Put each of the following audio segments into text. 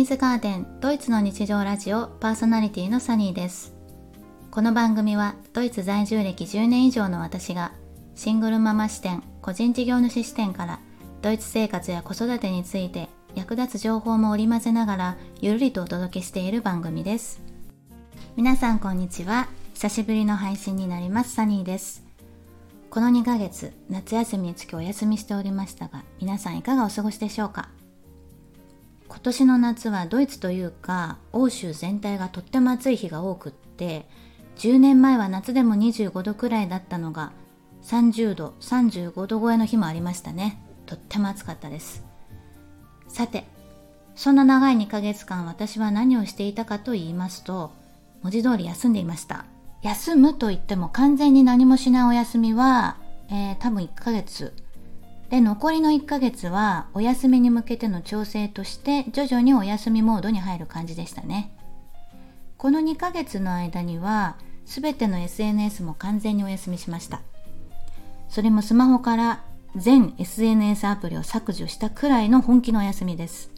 ニーズガーデンドイツの日常ラジオパーソナリティのサニーです。この番組はドイツ在住歴10年以上の私がシングルママ視点個人事業主視点からドイツ生活や子育てについて役立つ情報も織り交ぜながらゆるりとお届けしている番組です。皆さんこんにちは。久しぶりの配信になりますサニーです。この2ヶ月夏休みにつきお休みしておりましたが皆さんいかがお過ごしでしょうか？今年の夏はドイツというか欧州全体がとっても暑い日が多くって10年前は夏でも25度くらいだったのが30度35度超えの日もありましたね。とっても暑かったです。さてそんな長い2ヶ月間私は何をしていたかと言いますと文字通り休んでいました。休むと言っても完全に何もしないお休みは、えー、多分1ヶ月で残りの1ヶ月はお休みに向けての調整として徐々にお休みモードに入る感じでしたね。この2ヶ月の間には全ての SNS も完全にお休みしました。それもスマホから全 SNS アプリを削除したくらいの本気のお休みです。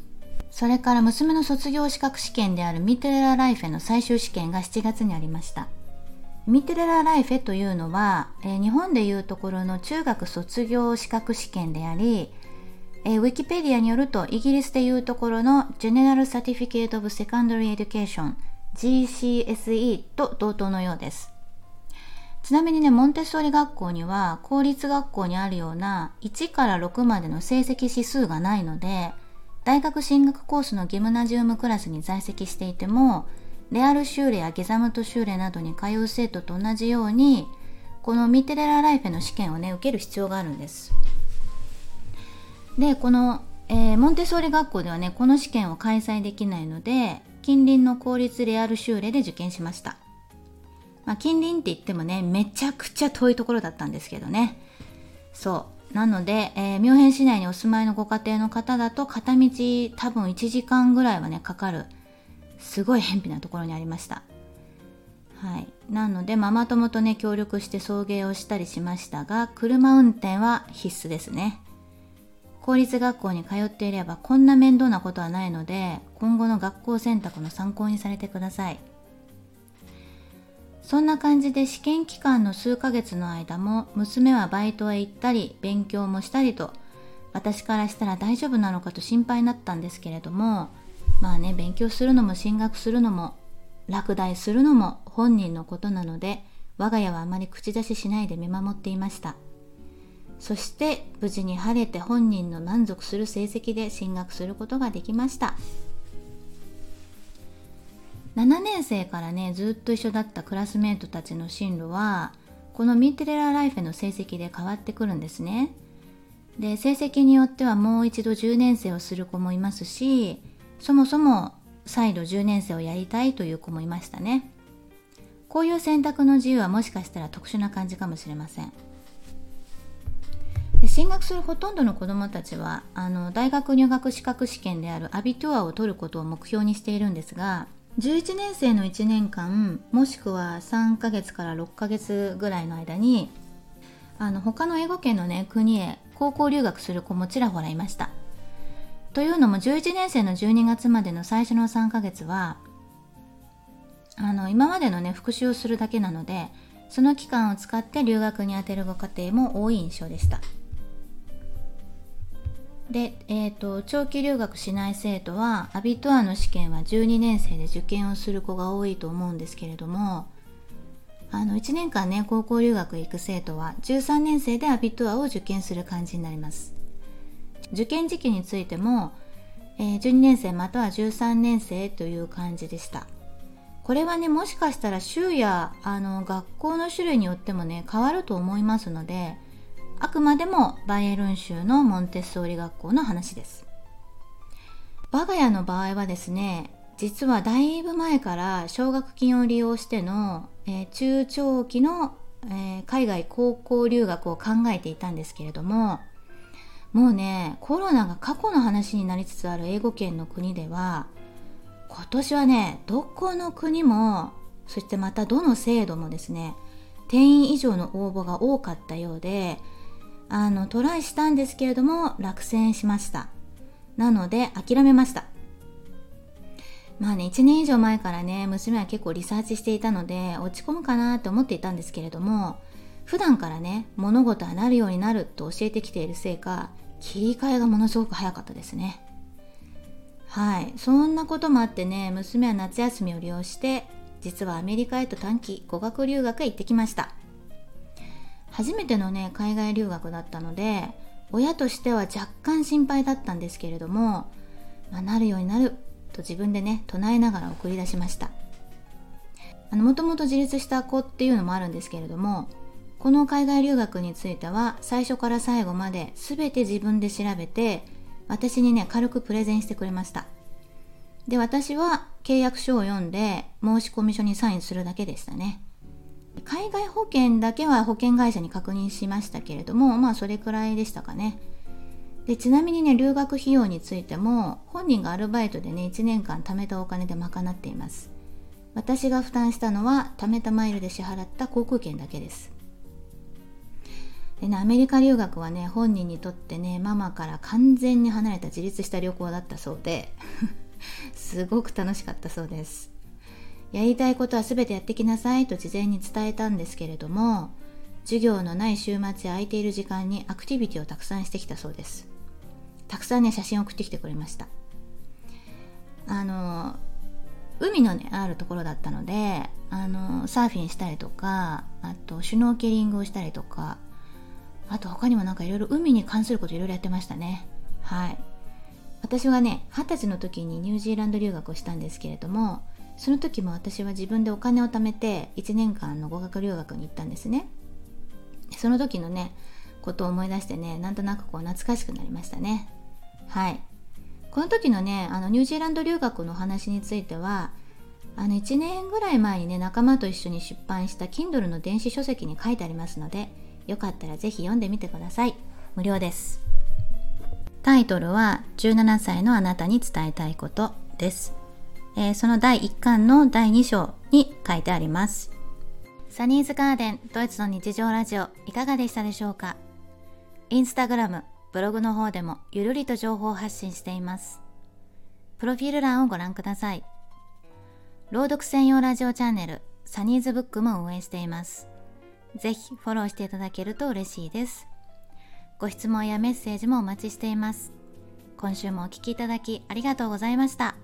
それから娘の卒業資格試験であるミテレラライフェの最終試験が7月にありました。ミテレラライフェというのは、えー、日本でいうところの中学卒業資格試験であり、えー、ウィキペディアによるとイギリスでいうところの General Certificate of Secondary Education GCSE と同等のようです。ちなみにね、モンテッソーリ学校には公立学校にあるような1から6までの成績指数がないので、大学進学コースのギムナジウムクラスに在籍していても、レアルシューレやゲザムトシューレなどに通う生徒と同じようにこのミテレラライフェの試験をね受ける必要があるんです。でこの、えー、モンテソーリ学校ではねこの試験を開催できないので近隣の公立レアルシューレで受験しました、まあ、近隣って言ってもねめちゃくちゃ遠いところだったんですけどね。そう。なので、えー、ミュンヘン市内にお住まいのご家庭の方だと片道多分1時間ぐらいはねかかるすごい偏僻なところにありました。はい。なのでママ友とね協力して送迎をしたりしましたが車運転は必須ですね。公立学校に通っていればこんな面倒なことはないので今後の学校選択の参考にされてください。そんな感じで試験期間の数ヶ月の間も娘はバイトへ行ったり勉強もしたりと私からしたら大丈夫なのかと心配になったんですけれどもまあね勉強するのも進学するのも落第するのも本人のことなので我が家はあまり口出ししないで見守っていました。そして無事に晴れて本人の満足する成績で進学することができました。7年生からねずっと一緒だったクラスメートたちの進路はこのミーテレラライフェの成績で変わってくるんですね。で成績によってはもう一度10年生をする子もいますしそもそも再度10年生をやりたいという子もいましたね。こういう選択の自由はもしかしたら特殊な感じかもしれません。で進学するほとんどの子どもたちはあの大学入学資格試験であるアビトゥアを取ることを目標にしているんですが11年生の1年間もしくは3ヶ月から6ヶ月ぐらいの間にあの他の英語圏のね国へ高校留学する子もちらほらいました。というのも11年生の12月までの最初の3ヶ月はあの今までのね復習をするだけなのでその期間を使って留学に充てるご家庭も多い印象でした。で、えーと、長期留学しない生徒はアビトアの試験は12年生で受験をする子が多いと思うんですけれどもあの1年間ね高校留学行く生徒は13年生でアビトアを受験する感じになります。受験時期についても、えー、12年生または13年生という感じでした。これはねもしかしたら州やあの学校の種類によってもね変わると思いますのであくまでもバイエルン州のモンテッソーリ学校の話です。我が家の場合はですね実はだいぶ前から奨学金を利用しての、えー、中長期の、えー、海外高校留学を考えていたんですけれどももうねコロナが過去の話になりつつある英語圏の国では今年はねどこの国もそしてまたどの制度もですね定員以上の応募が多かったようであのトライしたんですけれども落選しました。なので諦めました。まあね1年以上前からね娘は結構リサーチしていたので落ち込むかなと思っていたんですけれども普段からね物事はなるようになると教えてきているせいか切り替えがものすごく早かったですね。はい。そんなこともあってね娘は夏休みを利用して実はアメリカへと短期語学留学へ行ってきました。初めてのね海外留学だったので親としては若干心配だったんですけれども、まあ、なるようになると自分でね唱えながら送り出しました。もともと自立した子っていうのもあるんですけれどもこの海外留学については最初から最後まで全て自分で調べて私にね軽くプレゼンしてくれました。で私は契約書を読んで申込書にサインするだけでしたね。海外保険だけは保険会社に確認しましたけれどもまあそれくらいでしたかね。でちなみにね留学費用についても本人がアルバイトでね1年間貯めたお金で賄っています。私が負担したのは貯めたマイルで支払った航空券だけです。でねアメリカ留学はね本人にとってねママから完全に離れた自立した旅行だったそうで すごく楽しかったそうです。やりたいことは全てやってきなさいと事前に伝えたんですけれども授業のない週末や空いている時間にアクティビティをたくさんしてきたそうです。たくさんね写真を送ってきてくれました。あの海のねあるところだったのであのサーフィンしたりとかあとシュノーケリングをしたりとかあと他にもなんかいろいろ海に関することいろいろやってましたね。はい。私はね二十歳の時にニュージーランド留学をしたんですけれどもその時も私は自分でお金を貯めて1年間の語学留学に行ったんですね。その時のねことを思い出してねなんとなくこう懐かしくなりましたね。はい。この時のねあのニュージーランド留学の話についてはあの1年ぐらい前にね仲間と一緒に出版した Kindle の電子書籍に書いてありますのでよかったら是非読んでみてください無料ですタイトルは17歳のあなたに伝えたいことですえー、その第1巻の第2章に書いてあります。サニーズガーデンドイツの日常ラジオいかがでしたでしょうか？インスタグラム、ブログの方でもゆるりと情報発信しています。プロフィール欄をご覧ください。朗読専用ラジオチャンネルサニーズブックも運営しています。ぜひフォローしていただけると嬉しいです。ご質問やメッセージもお待ちしています。今週もお聴きいただきありがとうございました。